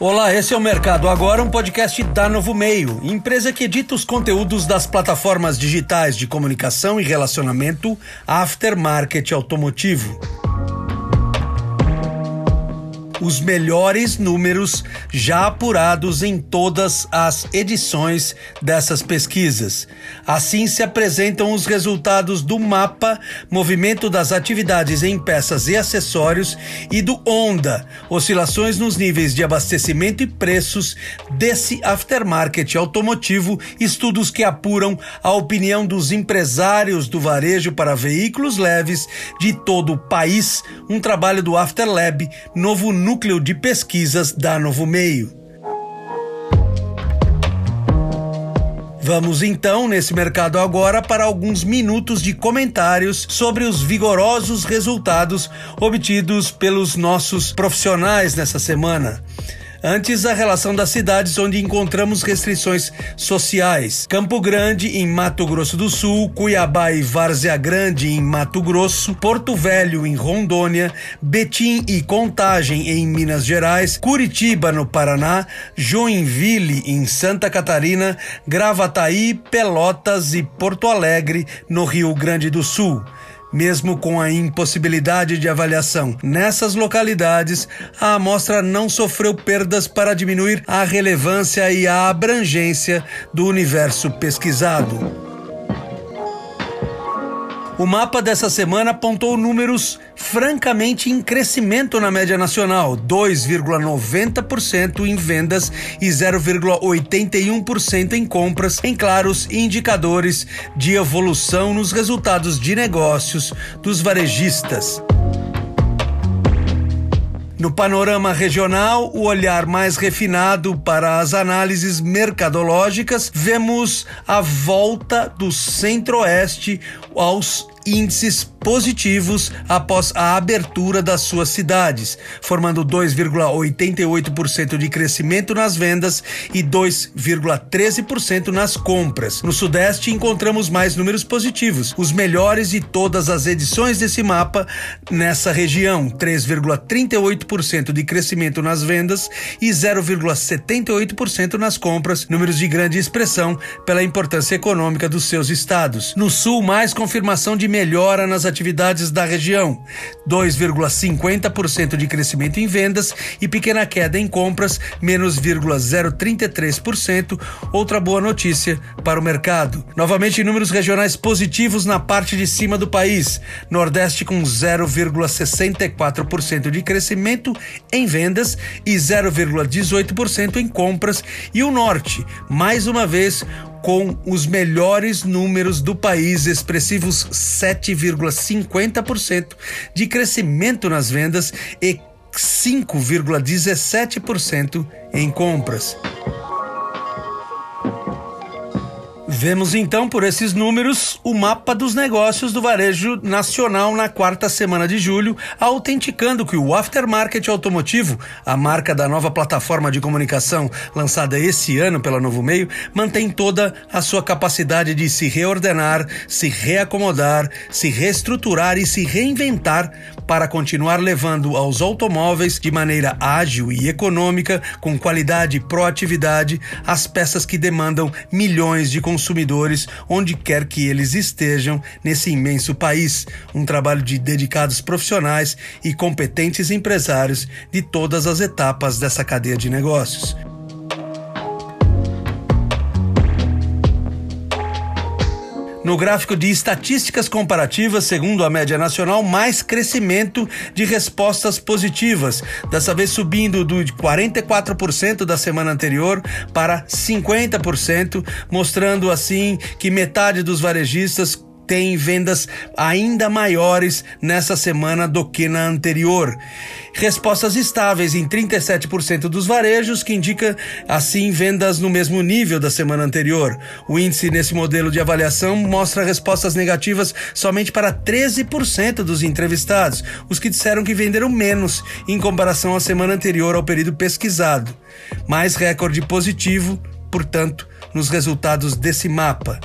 Olá, esse é o Mercado Agora, um podcast da Novo Meio, empresa que edita os conteúdos das plataformas digitais de comunicação e relacionamento aftermarket automotivo os melhores números já apurados em todas as edições dessas pesquisas. Assim se apresentam os resultados do mapa Movimento das Atividades em Peças e Acessórios e do Onda, oscilações nos níveis de abastecimento e preços desse aftermarket automotivo, estudos que apuram a opinião dos empresários do varejo para veículos leves de todo o país, um trabalho do Afterlab, novo número Núcleo de Pesquisas da Novo Meio. Vamos então, nesse mercado agora, para alguns minutos de comentários sobre os vigorosos resultados obtidos pelos nossos profissionais nessa semana. Antes, a relação das cidades onde encontramos restrições sociais. Campo Grande, em Mato Grosso do Sul, Cuiabá e Várzea Grande, em Mato Grosso, Porto Velho, em Rondônia, Betim e Contagem, em Minas Gerais, Curitiba, no Paraná, Joinville, em Santa Catarina, Gravataí, Pelotas e Porto Alegre, no Rio Grande do Sul. Mesmo com a impossibilidade de avaliação nessas localidades, a amostra não sofreu perdas para diminuir a relevância e a abrangência do universo pesquisado. O mapa dessa semana apontou números francamente em crescimento na média nacional, 2,90% em vendas e 0,81% em compras, em claros indicadores de evolução nos resultados de negócios dos varejistas. No panorama regional, o olhar mais refinado para as análises mercadológicas, vemos a volta do Centro-Oeste aos índices positivos após a abertura das suas cidades, formando 2,88% de crescimento nas vendas e 2,13% nas compras. No Sudeste encontramos mais números positivos, os melhores de todas as edições desse mapa nessa região, 3,38% de crescimento nas vendas e 0,78% nas compras, números de grande expressão pela importância econômica dos seus estados. No Sul, mais confirmação de melhora nas atividades da região, 2,50% de crescimento em vendas e pequena queda em compras, menos 0,033%. Outra boa notícia para o mercado. Novamente, números regionais positivos na parte de cima do país. Nordeste com 0,64% de crescimento em vendas e 0,18% em compras. E o Norte, mais uma vez, com os melhores números do país, expressivos 7,50% de crescimento nas vendas e 5,17% em compras. Vemos então por esses números o mapa dos negócios do varejo nacional na quarta semana de julho, autenticando que o aftermarket automotivo, a marca da nova plataforma de comunicação lançada esse ano pela Novo Meio, mantém toda a sua capacidade de se reordenar, se reacomodar, se reestruturar e se reinventar para continuar levando aos automóveis de maneira ágil e econômica, com qualidade e proatividade, as peças que demandam milhões de consumidores consumidores onde quer que eles estejam nesse imenso país. Um trabalho de dedicados profissionais e competentes empresários de todas as etapas dessa cadeia de negócios. No gráfico de estatísticas comparativas, segundo a média nacional, mais crescimento de respostas positivas, dessa vez subindo do 44% da semana anterior para 50%, mostrando assim que metade dos varejistas tem vendas ainda maiores nessa semana do que na anterior. Respostas estáveis em 37% dos varejos, que indica assim vendas no mesmo nível da semana anterior. O índice nesse modelo de avaliação mostra respostas negativas somente para 13% dos entrevistados, os que disseram que venderam menos em comparação à semana anterior ao período pesquisado. Mais recorde positivo, portanto, nos resultados desse mapa.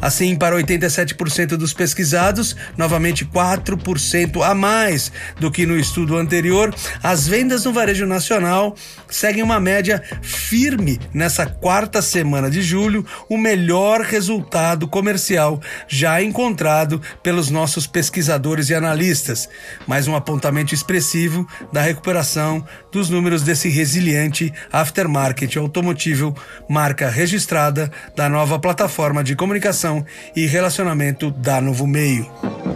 Assim, para 87% dos pesquisados, novamente 4% a mais do que no estudo anterior, as vendas no varejo nacional seguem uma média firme nessa quarta semana de julho, o melhor resultado comercial já encontrado pelos nossos pesquisadores e analistas. Mais um apontamento expressivo da recuperação dos números desse resiliente aftermarket automotivo, marca registrada da nova plataforma de comunicação e relacionamento da Novo Meio.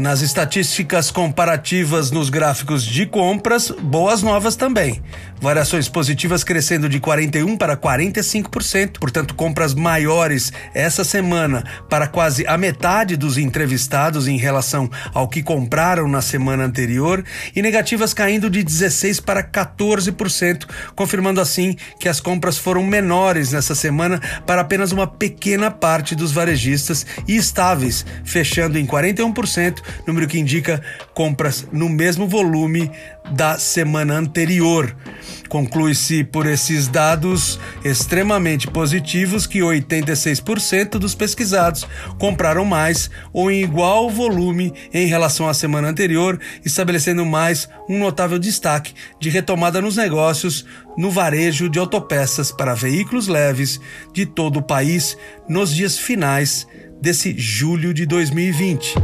Nas estatísticas comparativas nos gráficos de compras, boas novas também. Variações positivas crescendo de 41% para 45%, portanto, compras maiores essa semana para quase a metade dos entrevistados em relação ao que compraram na semana anterior, e negativas caindo de 16% para 14%, confirmando assim que as compras foram menores nessa semana para apenas uma pequena parte dos varejistas e estáveis, fechando em 41% número que indica compras no mesmo volume da semana anterior. Conclui-se por esses dados extremamente positivos que 86% dos pesquisados compraram mais ou em igual volume em relação à semana anterior, estabelecendo mais um notável destaque de retomada nos negócios no varejo de autopeças para veículos leves de todo o país nos dias finais desse julho de 2020.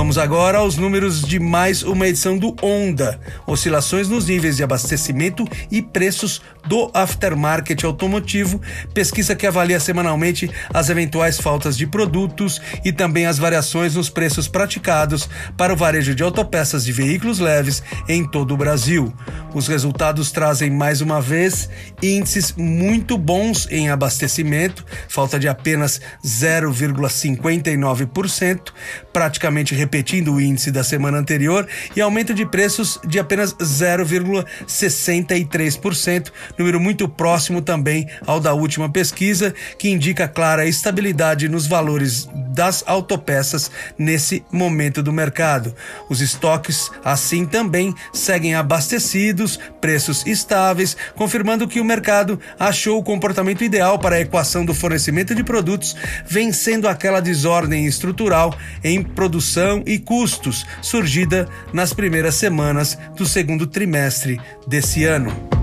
Vamos agora aos números de mais uma edição do Onda, oscilações nos níveis de abastecimento e preços do aftermarket automotivo, pesquisa que avalia semanalmente as eventuais faltas de produtos e também as variações nos preços praticados para o varejo de autopeças de veículos leves em todo o Brasil. Os resultados trazem mais uma vez índices muito bons em abastecimento, falta de apenas 0,59%, praticamente repetindo o índice da semana anterior, e aumento de preços de apenas 0,63%, número muito próximo também ao da última pesquisa, que indica clara estabilidade nos valores das autopeças nesse momento do mercado. Os estoques, assim, também seguem abastecidos, preços estáveis, confirmando que o mercado achou o comportamento ideal para a equação do fornecimento de produtos, vencendo aquela desordem estrutural em produção e custos surgida nas primeiras semanas do segundo trimestre desse ano.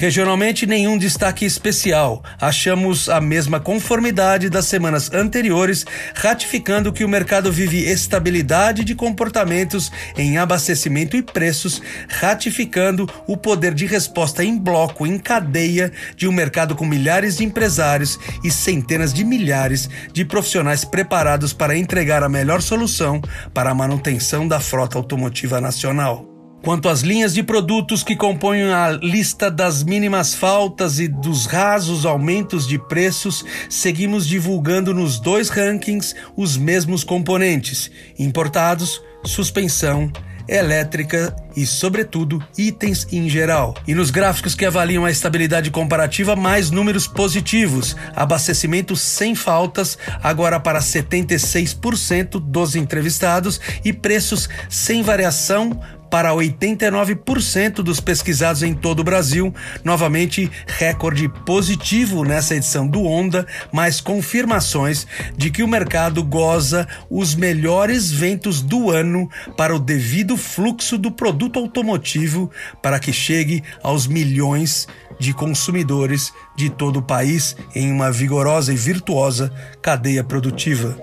Regionalmente, nenhum destaque especial. Achamos a mesma conformidade das semanas anteriores, ratificando que o mercado vive estabilidade de comportamentos em abastecimento e preços, ratificando o poder de resposta em bloco, em cadeia, de um mercado com milhares de empresários e centenas de milhares de profissionais preparados para entregar a melhor solução para a manutenção da frota automotiva nacional. Quanto às linhas de produtos que compõem a lista das mínimas faltas e dos rasos aumentos de preços, seguimos divulgando nos dois rankings os mesmos componentes: importados, suspensão, elétrica e, sobretudo, itens em geral. E nos gráficos que avaliam a estabilidade comparativa, mais números positivos. Abastecimento sem faltas, agora para 76% dos entrevistados, e preços sem variação para 89% dos pesquisados em todo o Brasil. Novamente, recorde positivo nessa edição do Onda, mais confirmações de que o mercado goza os melhores ventos do ano para o devido fluxo do produto automotivo para que chegue aos milhões de consumidores de todo o país em uma vigorosa e virtuosa cadeia produtiva.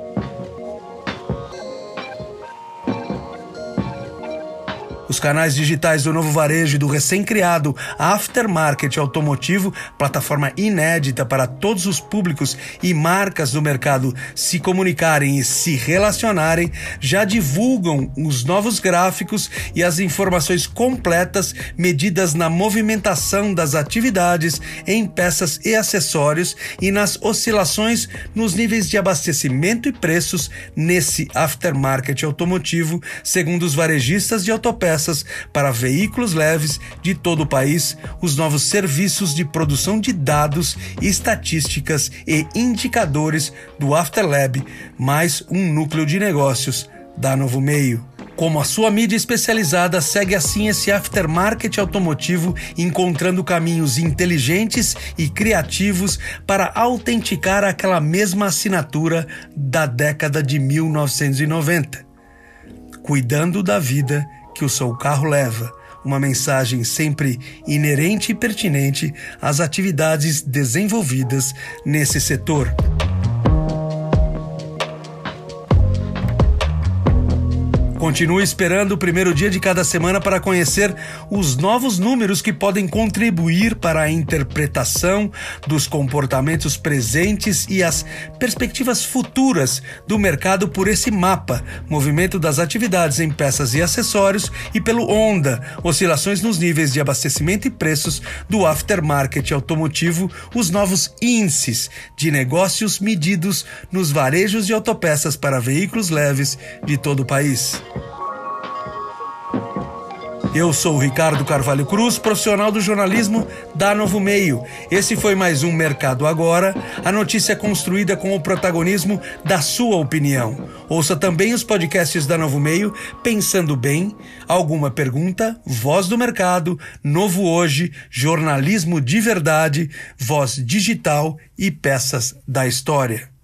Os canais digitais do novo varejo e do recém-criado Aftermarket Automotivo, plataforma inédita para todos os públicos e marcas do mercado se comunicarem e se relacionarem, já divulgam os novos gráficos e as informações completas medidas na movimentação das atividades em peças e acessórios e nas oscilações nos níveis de abastecimento e preços nesse aftermarket automotivo, segundo os varejistas de autopeças peças para veículos leves de todo o país, os novos serviços de produção de dados, estatísticas e indicadores do Afterlab, mais um núcleo de negócios da Novo Meio. Como a sua mídia especializada segue assim esse aftermarket automotivo, encontrando caminhos inteligentes e criativos para autenticar aquela mesma assinatura da década de 1990. Cuidando da vida que o seu carro leva. Uma mensagem sempre inerente e pertinente às atividades desenvolvidas nesse setor. Continue esperando o primeiro dia de cada semana para conhecer os novos números que podem contribuir para a interpretação dos comportamentos presentes e as perspectivas futuras do mercado por esse mapa, movimento das atividades em peças e acessórios e pelo Onda, oscilações nos níveis de abastecimento e preços do aftermarket automotivo, os novos índices de negócios medidos nos varejos de autopeças para veículos leves de todo o país. Eu sou Ricardo Carvalho Cruz, profissional do jornalismo da Novo Meio. Esse foi mais um Mercado Agora, a notícia construída com o protagonismo da sua opinião. Ouça também os podcasts da Novo Meio, Pensando Bem, Alguma Pergunta, Voz do Mercado, Novo Hoje, Jornalismo de Verdade, Voz Digital e Peças da História.